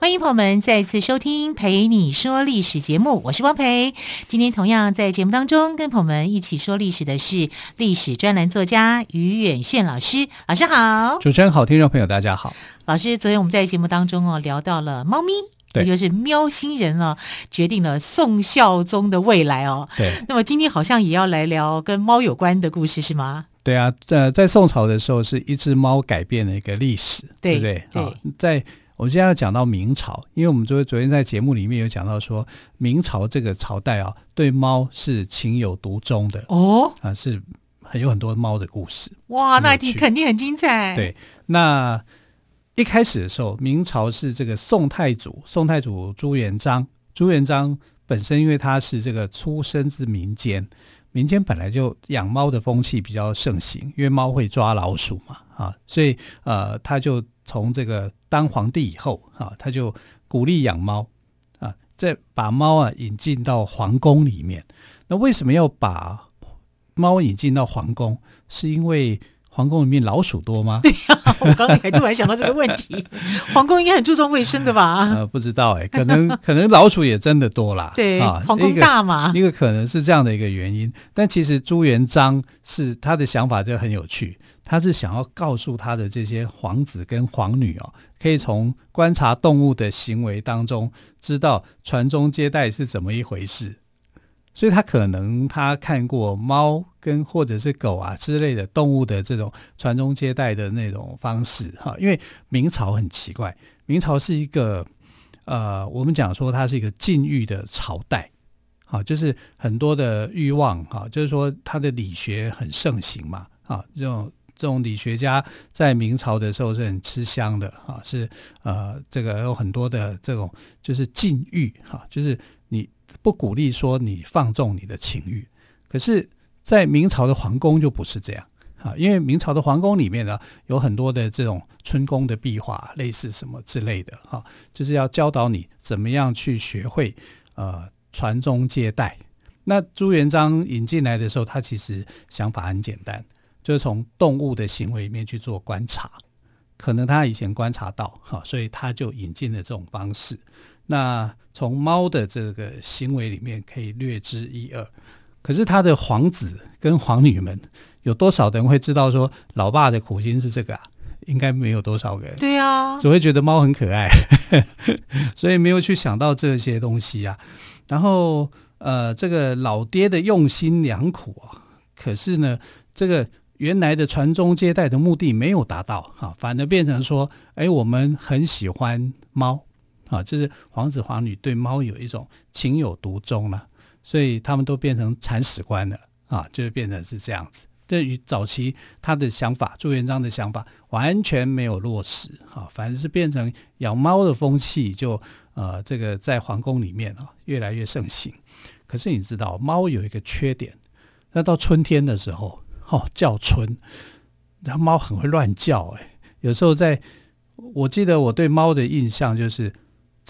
欢迎朋友们再次收听《陪你说历史》节目，我是汪培。今天同样在节目当中跟朋友们一起说历史的是历史专栏作家于远炫老师，老师好。主持人好，听众朋友大家好。老师，昨天我们在节目当中哦聊到了猫咪，也就是喵星人哦，决定了宋孝宗的未来哦。对。那么今天好像也要来聊跟猫有关的故事是吗？对啊，在在宋朝的时候是一只猫改变了一个历史，对，对不对？对。哦、在我们现在要讲到明朝，因为我们昨昨天在节目里面有讲到说，明朝这个朝代啊，对猫是情有独钟的哦，啊，是很有很多猫的故事。哇，那题肯定很精彩。对，那一开始的时候，明朝是这个宋太祖，宋太祖朱元璋，朱元璋本身因为他是这个出身自民间，民间本来就养猫的风气比较盛行，因为猫会抓老鼠嘛，啊，所以呃，他就。从这个当皇帝以后啊，他就鼓励养猫啊，再把猫啊引进到皇宫里面。那为什么要把猫引进到皇宫？是因为皇宫里面老鼠多吗？对呀、啊，我刚才还突然想到这个问题。皇宫应该很注重卫生的吧？呃，不知道哎、欸，可能 可能老鼠也真的多啦。对啊，皇宫大嘛，一个可能是这样的一个原因。但其实朱元璋是他的想法就很有趣。他是想要告诉他的这些皇子跟皇女哦，可以从观察动物的行为当中，知道传宗接代是怎么一回事。所以他可能他看过猫跟或者是狗啊之类的动物的这种传宗接代的那种方式哈。因为明朝很奇怪，明朝是一个呃，我们讲说它是一个禁欲的朝代，好，就是很多的欲望哈，就是说它的理学很盛行嘛，啊，这种。这种理学家在明朝的时候是很吃香的啊，是呃，这个有很多的这种就是禁欲哈，就是不鼓励说你放纵你的情欲，可是，在明朝的皇宫就不是这样啊，因为明朝的皇宫里面呢有很多的这种春宫的壁画，类似什么之类的哈，就是要教导你怎么样去学会呃传宗接代。那朱元璋引进来的时候，他其实想法很简单。就是从动物的行为里面去做观察，可能他以前观察到，哈，所以他就引进了这种方式。那从猫的这个行为里面可以略知一二，可是他的皇子跟皇女们有多少人会知道说老爸的苦心是这个啊？应该没有多少个人。对啊，只会觉得猫很可爱，所以没有去想到这些东西啊。然后呃，这个老爹的用心良苦啊，可是呢，这个。原来的传宗接代的目的没有达到，哈，反而变成说，哎，我们很喜欢猫，啊，就是皇子皇女对猫有一种情有独钟了，所以他们都变成铲屎官了，啊，就是变成是这样子。对于早期他的想法，朱元璋的想法完全没有落实，啊，反而是变成养猫的风气就，呃，这个在皇宫里面啊越来越盛行。可是你知道，猫有一个缺点，那到春天的时候。哦，叫春，然后猫很会乱叫，哎，有时候在，我记得我对猫的印象就是，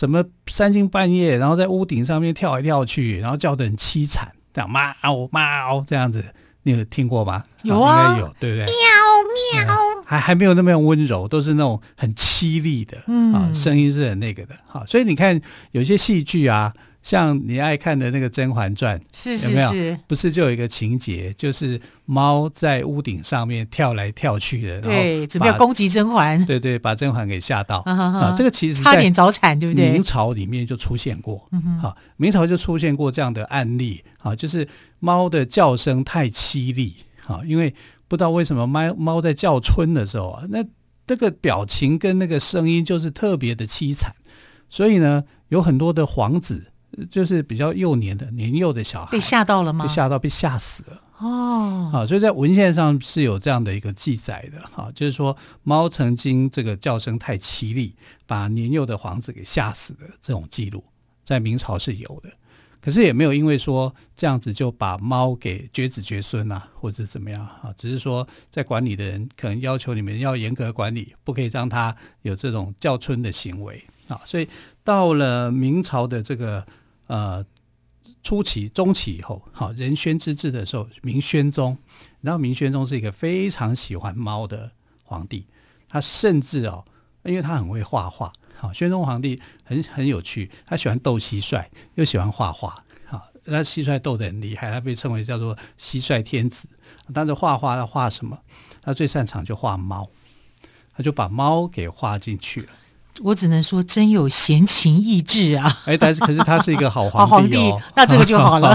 怎么三更半夜，然后在屋顶上面跳来跳去，然后叫得很凄惨，这样喵喵这样子，你有听过吗？有啊，应该有，对不对？喵喵，嗯、还还没有那么温柔，都是那种很凄厉的，嗯啊，声音是很那个的，哈，所以你看有些戏剧啊。像你爱看的那个《甄嬛传》，是是是，有没有？不是就有一个情节，就是猫在屋顶上面跳来跳去的，对，准备要攻击甄嬛，对对，把甄嬛给吓到啊！这个其实差点早产，对不对？明朝里面就出现过，嗯好，明朝就出现过这样的案例，啊，就是猫的叫声太凄厉，啊，因为不知道为什么猫猫在叫春的时候啊，那那个表情跟那个声音就是特别的凄惨，所以呢，有很多的皇子。就是比较幼年的年幼的小孩被吓到了吗？被吓到，被吓死了哦。啊，所以在文献上是有这样的一个记载的哈、啊，就是说猫曾经这个叫声太凄厉，把年幼的皇子给吓死的这种记录，在明朝是有的。可是也没有因为说这样子就把猫给绝子绝孙啊，或者怎么样啊，只是说在管理的人可能要求你们要严格管理，不可以让它有这种叫春的行为啊。所以到了明朝的这个呃初期、中期以后，好仁宣之治的时候，明宣宗，然后明宣宗是一个非常喜欢猫的皇帝，他甚至哦，因为他很会画画。好，宣宗皇帝很很有趣，他喜欢斗蟋蟀，又喜欢画画。好，那蟋蟀斗得很厉害，他被称为叫做蟋蟀天子。但是画画，他画什么？他最擅长就画猫，他就把猫给画进去了。我只能说，真有闲情逸致啊！哎，但是可是他是一个好 皇帝哦，皇帝，那这个就好了。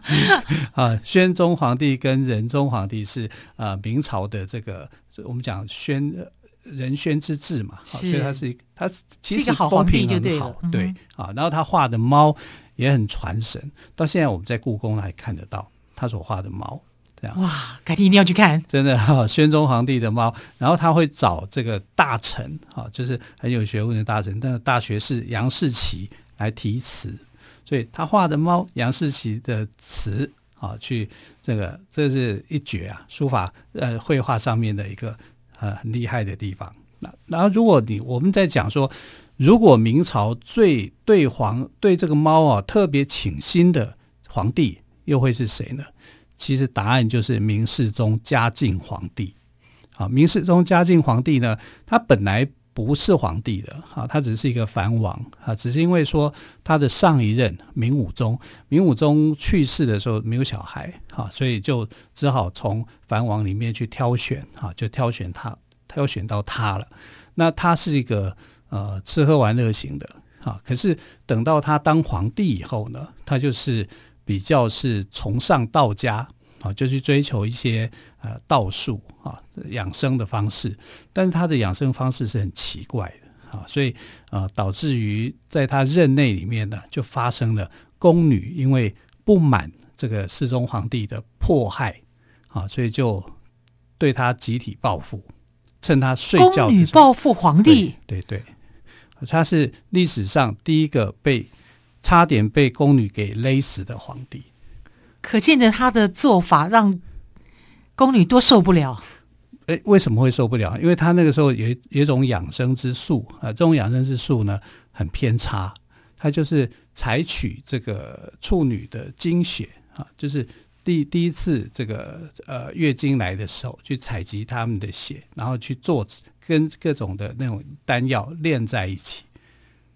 啊，宣宗皇帝跟仁宗皇帝是呃明朝的这个，我们讲宣。仁宣之治嘛，所以他是一，他其实风评很好，对啊、嗯。然后他画的猫也很传神，到现在我们在故宫还看得到他所画的猫，这样哇，改天一定要去看。真的哈，宣宗皇帝的猫，然后他会找这个大臣啊，就是很有学问的大臣，那个大学士杨士奇来题词，所以他画的猫，杨士奇的词啊，去这个这是一绝啊，书法呃绘画上面的一个。呃，很厉害的地方。那然后，如果你我们在讲说，如果明朝最对皇对这个猫啊特别倾心的皇帝，又会是谁呢？其实答案就是明世宗嘉靖皇帝。啊，明世宗嘉靖皇帝呢，他本来不是皇帝的，啊，他只是一个藩王，啊，只是因为说他的上一任明武宗，明武宗去世的时候没有小孩，啊，所以就只好从藩王里面去挑选，啊，就挑选他，挑选到他了。那他是一个呃吃喝玩乐型的，啊，可是等到他当皇帝以后呢，他就是比较是崇尚道家。啊，就去追求一些呃道术啊养生的方式，但是他的养生方式是很奇怪的啊，所以啊导致于在他任内里面呢，就发生了宫女因为不满这个世宗皇帝的迫害啊，所以就对他集体报复，趁他睡觉的时候。宫女报复皇帝，对对，对，他是历史上第一个被差点被宫女给勒死的皇帝。可见的他的做法让宫女多受不了。诶，为什么会受不了？因为他那个时候有有一种养生之术啊，这种养生之术呢很偏差，他就是采取这个处女的经血啊，就是第第一次这个呃月经来的时候去采集他们的血，然后去做跟各种的那种丹药炼在一起。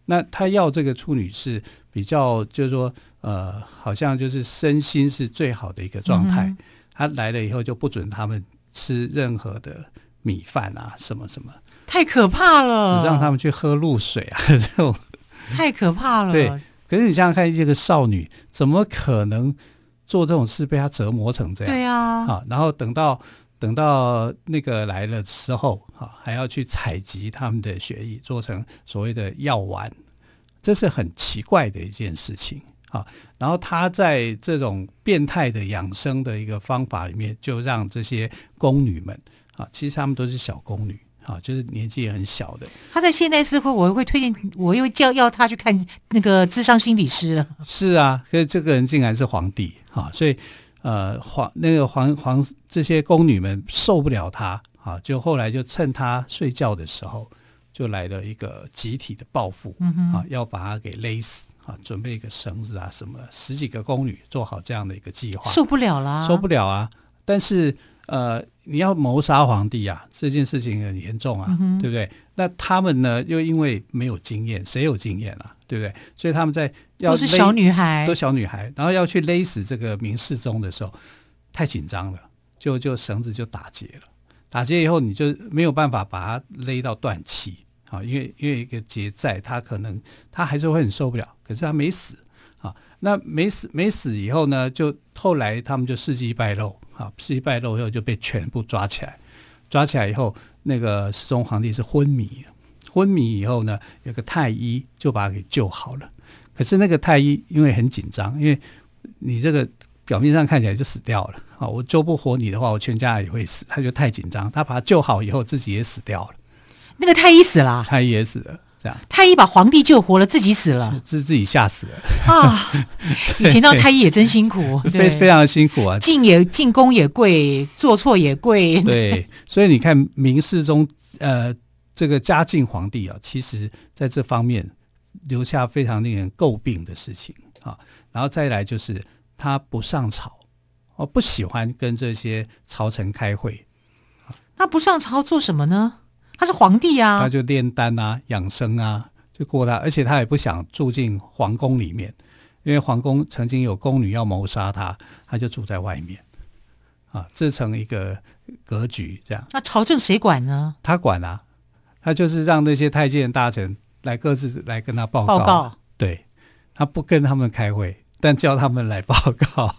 那他要这个处女是比较，就是说。呃，好像就是身心是最好的一个状态。嗯、他来了以后就不准他们吃任何的米饭啊，什么什么，太可怕了。只让他们去喝露水啊，这种太可怕了。对，可是你想想看，这个少女怎么可能做这种事，被他折磨成这样？对啊，啊，然后等到等到那个来了之后，啊，还要去采集他们的血液，做成所谓的药丸，这是很奇怪的一件事情。啊，然后他在这种变态的养生的一个方法里面，就让这些宫女们啊，其实他们都是小宫女啊，就是年纪也很小的。他在现代社会，我会推荐，我又叫要他去看那个智商心理师了。是啊，可是这个人竟然是皇帝啊，所以呃，皇那个皇皇这些宫女们受不了他啊，就后来就趁他睡觉的时候，就来了一个集体的报复，嗯、啊，要把他给勒死。啊，准备一个绳子啊，什么十几个宫女做好这样的一个计划，受不了啦，受不了啊！但是呃，你要谋杀皇帝啊，这件事情很严重啊，嗯、对不对？那他们呢，又因为没有经验，谁有经验啊？对不对？所以他们在要都是小女孩，都小女孩，然后要去勒死这个明世宗的时候，太紧张了，就就绳子就打结了，打结以后你就没有办法把它勒到断气。啊，因为因为一个结在，他可能他还是会很受不了，可是他没死啊。那没死没死以后呢，就后来他们就事迹败露啊，事迹败露以后就被全部抓起来，抓起来以后，那个世宗皇帝是昏迷，昏迷以后呢，有个太医就把他给救好了。可是那个太医因为很紧张，因为你这个表面上看起来就死掉了啊，我救不活你的话，我全家也会死。他就太紧张，他把他救好以后，自己也死掉了。那个太医死了，太医也死了，这样。太医把皇帝救活了，自己死了，是自己吓死了啊！以前当太医也真辛苦，非非常辛苦啊，进也进宫也贵，做错也贵。对，所以你看明世宗呃，这个嘉靖皇帝啊，其实在这方面留下非常令人诟病的事情啊。然后再来就是他不上朝。哦不喜欢跟这些朝臣开会，那不上朝做什么呢？他是皇帝啊，他就炼丹啊、养生啊，就过他。而且他也不想住进皇宫里面，因为皇宫曾经有宫女要谋杀他，他就住在外面，啊，制成一个格局这样。那朝政谁管呢？他管啊，他就是让那些太监大臣来各自来跟他报告。报告。对，他不跟他们开会，但叫他们来报告。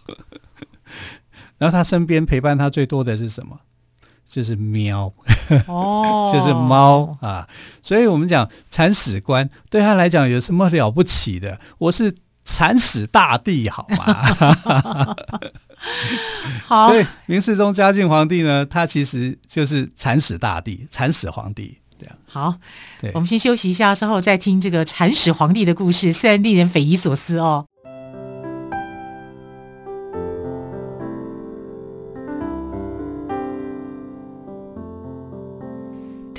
然后他身边陪伴他最多的是什么？就是喵，哦，就是猫啊。所以我们讲铲屎官对他来讲有什么了不起的？我是铲屎大帝，好吗？好。所以明世宗嘉靖皇帝呢，他其实就是铲屎大帝、铲屎皇帝这样。好，对，我们先休息一下，稍后再听这个铲屎皇帝的故事，虽然令人匪夷所思哦。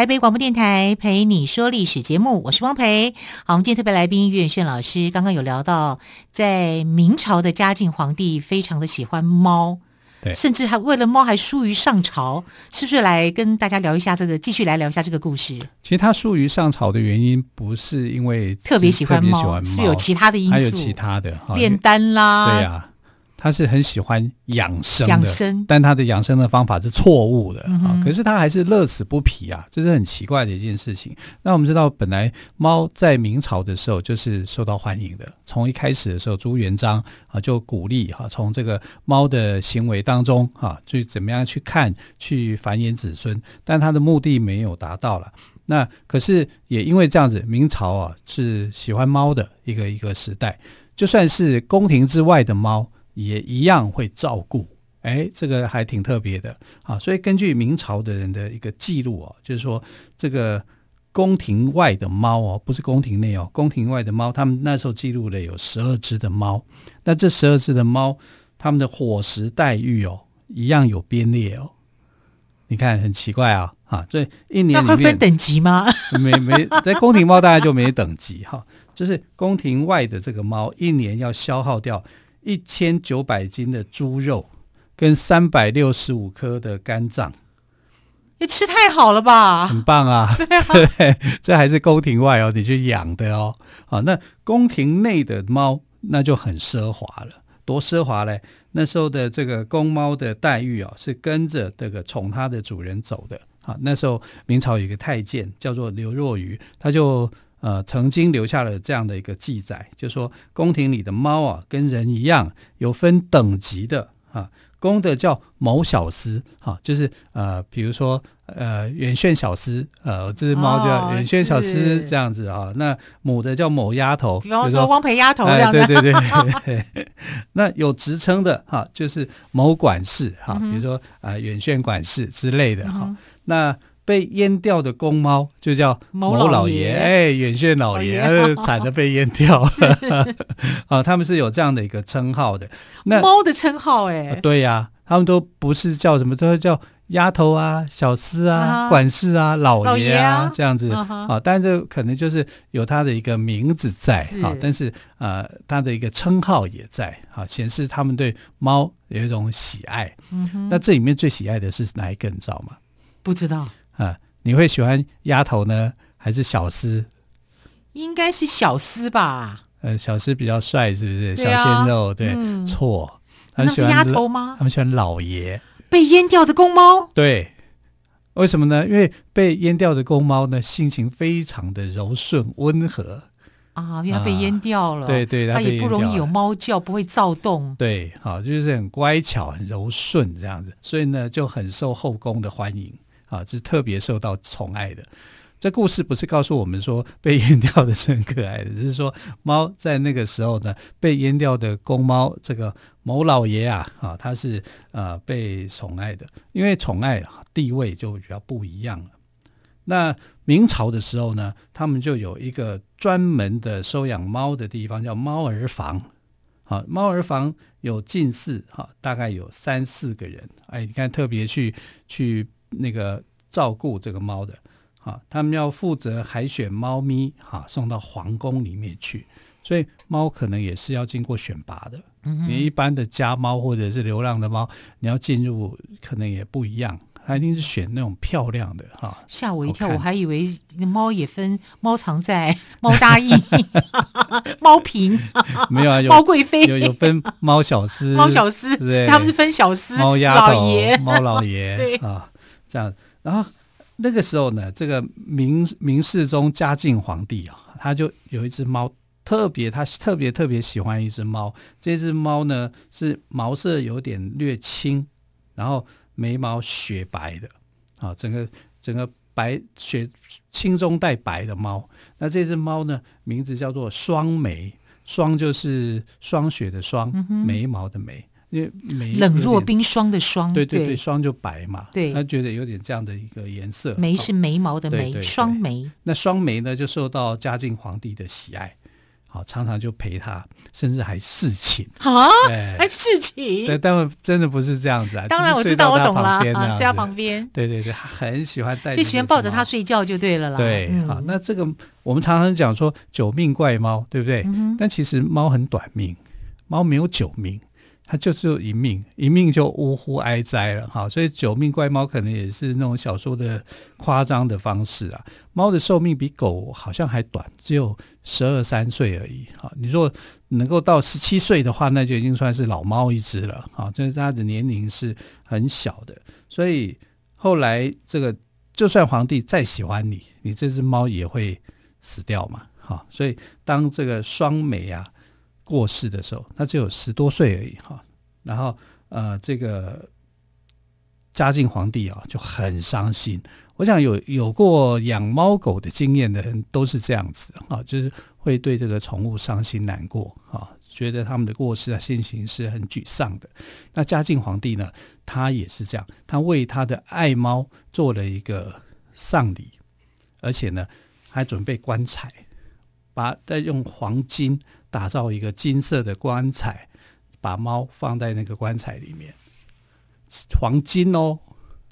台北广播电台陪你说历史节目，我是汪培。好，我们今天特别来宾岳远炫老师，刚刚有聊到，在明朝的嘉靖皇帝非常的喜欢猫，对，甚至还为了猫还疏于上朝，是不是？来跟大家聊一下这个，继续来聊一下这个故事。其实他疏于上朝的原因，不是因为特别喜欢猫，是有其他的因素，还有其他的炼丹啦，对呀、啊。他是很喜欢养生的，养生，但他的养生的方法是错误的啊！可是他还是乐此不疲啊，这是很奇怪的一件事情。那我们知道，本来猫在明朝的时候就是受到欢迎的，从一开始的时候，朱元璋啊就鼓励哈，从这个猫的行为当中哈，去怎么样去看，去繁衍子孙，但他的目的没有达到了。那可是也因为这样子，明朝啊是喜欢猫的一个一个时代，就算是宫廷之外的猫。也一样会照顾，哎，这个还挺特别的啊。所以根据明朝的人的一个记录哦，就是说这个宫廷外的猫哦，不是宫廷内哦，宫廷外的猫，他们那时候记录的有十二只的猫。那这十二只的猫，他们的伙食待遇哦，一样有编列哦。你看很奇怪啊，啊，所以一年里面会分等级吗？没没，在宫廷猫大概就没等级哈，就是宫廷外的这个猫，一年要消耗掉。一千九百斤的猪肉，跟三百六十五颗的肝脏，你吃太好了吧？很棒啊！对啊，对，这还是宫廷外哦，你去养的哦。好，那宫廷内的猫那就很奢华了，多奢华嘞！那时候的这个公猫的待遇哦，是跟着这个宠它的主人走的。好，那时候明朝有一个太监叫做刘若愚，他就。呃，曾经留下了这样的一个记载，就是说宫廷里的猫啊，跟人一样有分等级的啊。公的叫某小司，哈、啊，就是呃，比如说呃，远炫小司，呃，这只猫叫远炫小司这样子啊、哦。那母的叫某丫头，比方说汪培丫头这样子。哎、对对对，对。那有职称的哈、啊，就是某管事哈、比如说啊，远炫管事之类的哈。那被阉掉的公猫就叫某老爷，哎，远炫老爷，惨的被阉掉了。啊，他们是有这样的一个称号的。那猫的称号，哎，对呀、啊，他们都不是叫什么，都是叫丫头啊、小厮啊、啊管事啊、老爷啊，啊这样子啊，啊。但是可能就是有他的一个名字在啊，但是呃，他的一个称号也在啊，显示他们对猫有一种喜爱。嗯、那这里面最喜爱的是哪一个，你知道吗？不知道。啊，你会喜欢丫头呢，还是小厮？应该是小厮吧？呃，小厮比较帅，是不是？小鲜肉，对，嗯、错。他们喜欢那是丫头吗？他们喜欢老爷。被阉掉的公猫。对，为什么呢？因为被阉掉的公猫呢，性情非常的柔顺温和啊，因为它被阉掉了。啊、对对，它也不容易有猫叫，不会躁动。对，好，就是很乖巧、很柔顺这样子，所以呢，就很受后宫的欢迎啊，是特别受到宠爱的。这故事不是告诉我们说被阉掉的是很可爱的，只是说猫在那个时候呢，被阉掉的公猫，这个某老爷啊，啊，他是呃被宠爱的，因为宠爱地位就比较不一样了。那明朝的时候呢，他们就有一个专门的收养猫的地方，叫猫儿房。啊，猫儿房有近似，哈，大概有三四个人，哎，你看特别去去那个照顾这个猫的。啊，他们要负责海选猫咪，哈，送到皇宫里面去，所以猫可能也是要经过选拔的。嗯，你一般的家猫或者是流浪的猫，你要进入可能也不一样，它一定是选那种漂亮的哈。吓我一跳，我还以为猫也分猫常在、猫大意、猫平，没有啊，有猫贵妃，有有分猫小厮、猫小厮，对，他们是分小厮、猫丫头、猫老爷，对啊，这样，然后。那个时候呢，这个明明世宗嘉靖皇帝啊，他就有一只猫，特别他特别特别喜欢一只猫。这只猫呢是毛色有点略青，然后眉毛雪白的，啊，整个整个白雪青中带白的猫。那这只猫呢，名字叫做双眉，双就是霜雪的霜，嗯、眉毛的眉。因为眉冷若冰霜的霜，对对对，霜就白嘛，对，他觉得有点这样的一个颜色。眉是眉毛的眉，双眉。那双眉呢，就受到嘉靖皇帝的喜爱，好，常常就陪他，甚至还侍寝啊，还侍寝。对，但真的不是这样子啊。当然我知道，我懂了啊，在他旁边。对对对，很喜欢带，就喜欢抱着他睡觉就对了啦。对，嗯、好，那这个我们常常讲说九命怪猫，对不对？嗯、但其实猫很短命，猫没有九命。它就只有一命，一命就呜呼哀哉了哈，所以九命怪猫可能也是那种小说的夸张的方式啊。猫的寿命比狗好像还短，只有十二三岁而已哈。你说能够到十七岁的话，那就已经算是老猫一只了哈，就是它的年龄是很小的。所以后来这个就算皇帝再喜欢你，你这只猫也会死掉嘛哈。所以当这个双眉啊。过世的时候，他只有十多岁而已哈。然后呃，这个嘉靖皇帝啊就很伤心。我想有有过养猫狗的经验的人都是这样子啊，就是会对这个宠物伤心难过啊，觉得他们的过世啊，心情是很沮丧的。那嘉靖皇帝呢，他也是这样，他为他的爱猫做了一个丧礼，而且呢还准备棺材，把再用黄金。打造一个金色的棺材，把猫放在那个棺材里面，黄金哦，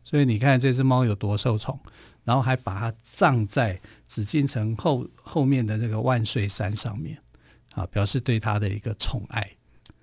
所以你看这只猫有多受宠，然后还把它葬在紫禁城后后面的那个万岁山上面，啊，表示对它的一个宠爱，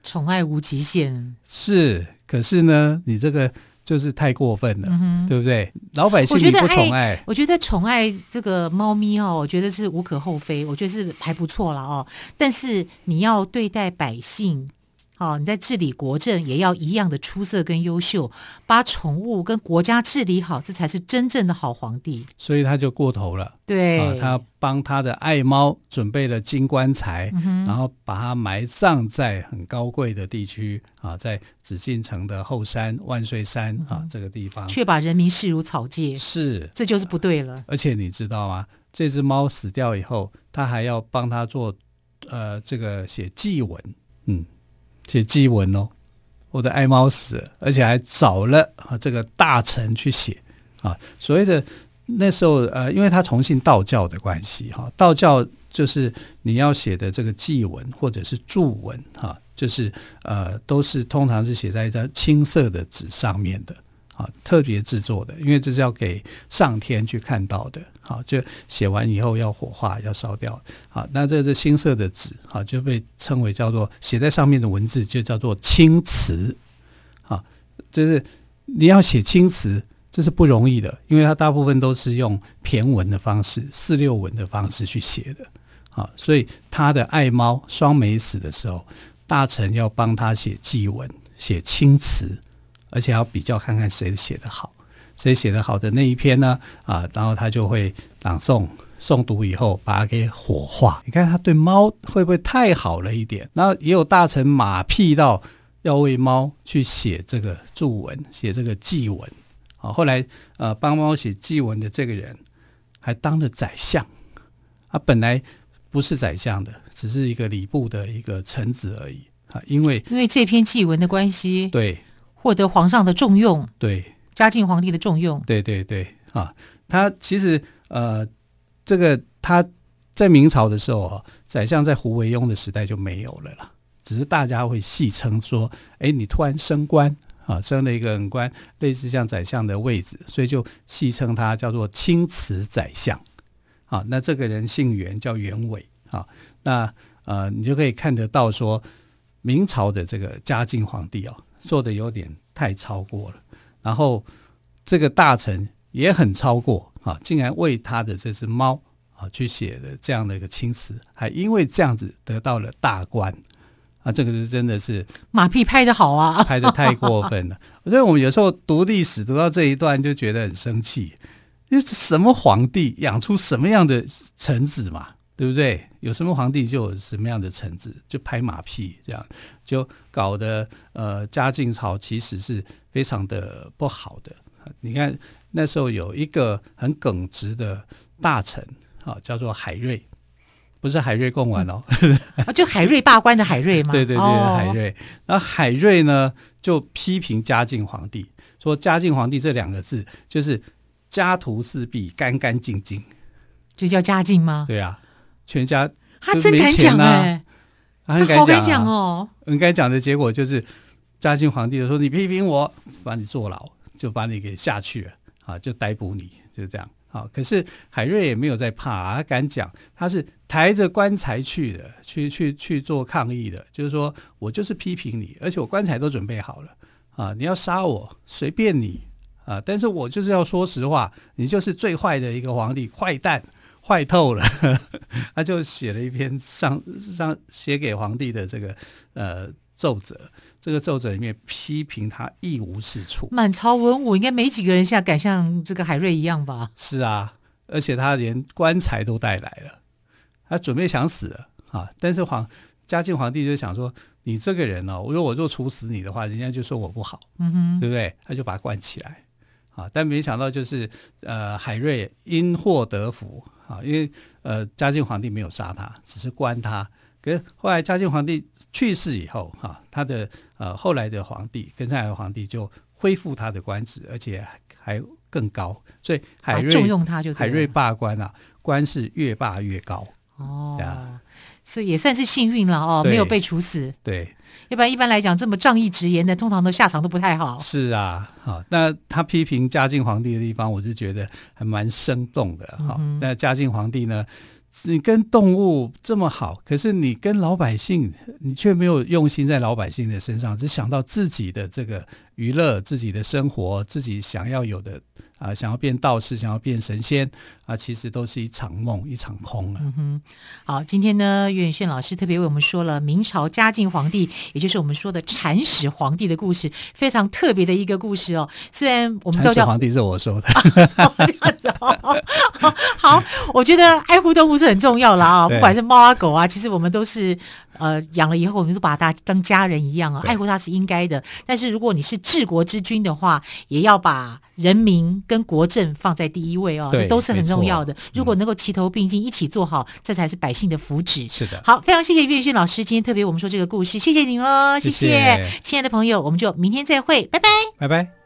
宠爱无极限。是，可是呢，你这个。就是太过分了，嗯，对不对？老百姓你不宠爱，我觉得宠爱这个猫咪哦，我觉得是无可厚非，我觉得是还不错了哦。但是你要对待百姓。好，你在治理国政也要一样的出色跟优秀，把宠物跟国家治理好，这才是真正的好皇帝。所以他就过头了，对，啊、他帮他的爱猫准备了金棺材，嗯，然后把它埋葬在很高贵的地区啊，在紫禁城的后山万岁山啊，嗯、这个地方，却把人民视如草芥，是，这就是不对了。而且你知道吗？这只猫死掉以后，他还要帮他做呃这个写祭文，嗯。写祭文哦，我的爱猫死了，而且还找了啊这个大臣去写啊。所谓的那时候呃，因为他崇信道教的关系哈，道教就是你要写的这个祭文或者是祝文哈，就是呃都是通常是写在一张青色的纸上面的。啊，特别制作的，因为这是要给上天去看到的。好，就写完以后要火化，要烧掉。好，那这是青色的纸，好，就被称为叫做写在上面的文字就叫做青词。好，就是你要写青词，这是不容易的，因为它大部分都是用骈文的方式、四六文的方式去写的。好，所以他的爱猫双眉死的时候，大臣要帮他写祭文，写青词，而且要比较看看谁写的好，谁写的好的那一篇呢？啊，然后他就会朗诵。诵读以后，把它给火化。你看他对猫会不会太好了一点？然后也有大臣马屁到要为猫去写这个祝文，写这个祭文。啊，后来呃帮猫写祭文的这个人还当了宰相。他本来不是宰相的，只是一个礼部的一个臣子而已。啊，因为因为这篇祭文的关系，对，获得皇上的重用，对，嘉靖皇帝的重用，对对对。啊，他其实呃。这个他在明朝的时候啊，宰相在胡惟庸的时代就没有了啦，只是大家会戏称说：“哎，你突然升官啊，升了一个官，类似像宰相的位置，所以就戏称他叫做青词宰相。”啊，那这个人姓袁，叫袁伟啊。那呃，你就可以看得到说，明朝的这个嘉靖皇帝哦，做的有点太超过了，然后这个大臣也很超过。啊，竟然为他的这只猫啊去写的这样的一个青词，还因为这样子得到了大官啊，这个是真的是马屁拍的好啊，拍的太过分了。所以我们有时候读历史读到这一段就觉得很生气，因为什么皇帝养出什么样的臣子嘛，对不对？有什么皇帝就有什么样的臣子，就拍马屁这样，就搞得呃嘉靖朝其实是非常的不好的。你看。那时候有一个很耿直的大臣，啊，叫做海瑞，不是海瑞贡丸哦，啊，就海瑞罢官的海瑞吗？对对对，哦、海瑞。然后海瑞呢，就批评嘉靖皇帝，说嘉靖皇帝这两个字就是家徒四壁，干干净净，就叫嘉靖吗？对啊，全家他真敢讲哎，他很敢讲、啊、哦，很敢讲的结果就是嘉靖皇帝就说你批评我，把你坐牢，就把你给下去了。啊，就逮捕你，就这样。啊，可是海瑞也没有在怕啊，他敢讲，他是抬着棺材去的，去去去做抗议的。就是说我就是批评你，而且我棺材都准备好了啊，你要杀我随便你啊，但是我就是要说实话，你就是最坏的一个皇帝，坏蛋，坏透了。他就写了一篇上上写给皇帝的这个呃奏折。这个奏折里面批评他一无是处，满朝文武应该没几个人像敢像这个海瑞一样吧？是啊，而且他连棺材都带来了，他准备想死了啊！但是皇嘉靖皇帝就想说，你这个人哦，如果我若处死你的话，人家就说我不好，嗯哼，对不对？他就把他关起来啊！但没想到就是呃，海瑞因祸得福啊，因为呃，嘉靖皇帝没有杀他，只是关他。可是后来嘉靖皇帝去世以后，哈，他的呃后来的皇帝跟上来的皇帝就恢复他的官职，而且还更高，所以海瑞重用他就海瑞罢官啊，官是越罢越高哦，啊，所以也算是幸运了哦，没有被处死。对，要不然一般来讲这么仗义直言的，通常都下场都不太好。是啊，好，那他批评嘉靖皇帝的地方，我是觉得还蛮生动的哈。那嘉靖皇帝呢？你跟动物这么好，可是你跟老百姓，你却没有用心在老百姓的身上，只想到自己的这个娱乐、自己的生活、自己想要有的。啊，想要变道士，想要变神仙啊，其实都是一场梦，一场空啊。嗯哼，好，今天呢，岳远炫老师特别为我们说了明朝嘉靖皇帝，也就是我们说的铲屎皇帝的故事，非常特别的一个故事哦。虽然我们都叫皇帝是我说的，啊、这样子哦。好，我觉得爱护动物是很重要了啊，不管是猫啊狗啊，其实我们都是。呃，养了以后，我们就把它当家人一样啊，爱护它是应该的。但是如果你是治国之君的话，也要把人民跟国政放在第一位哦，这都是很重要的。如果能够齐头并进，一起做好，这才是百姓的福祉。是的，好，非常谢谢岳远炫老师今天特别我们说这个故事，谢谢您哦，谢谢亲爱的朋友，我们就明天再会，拜拜，拜拜。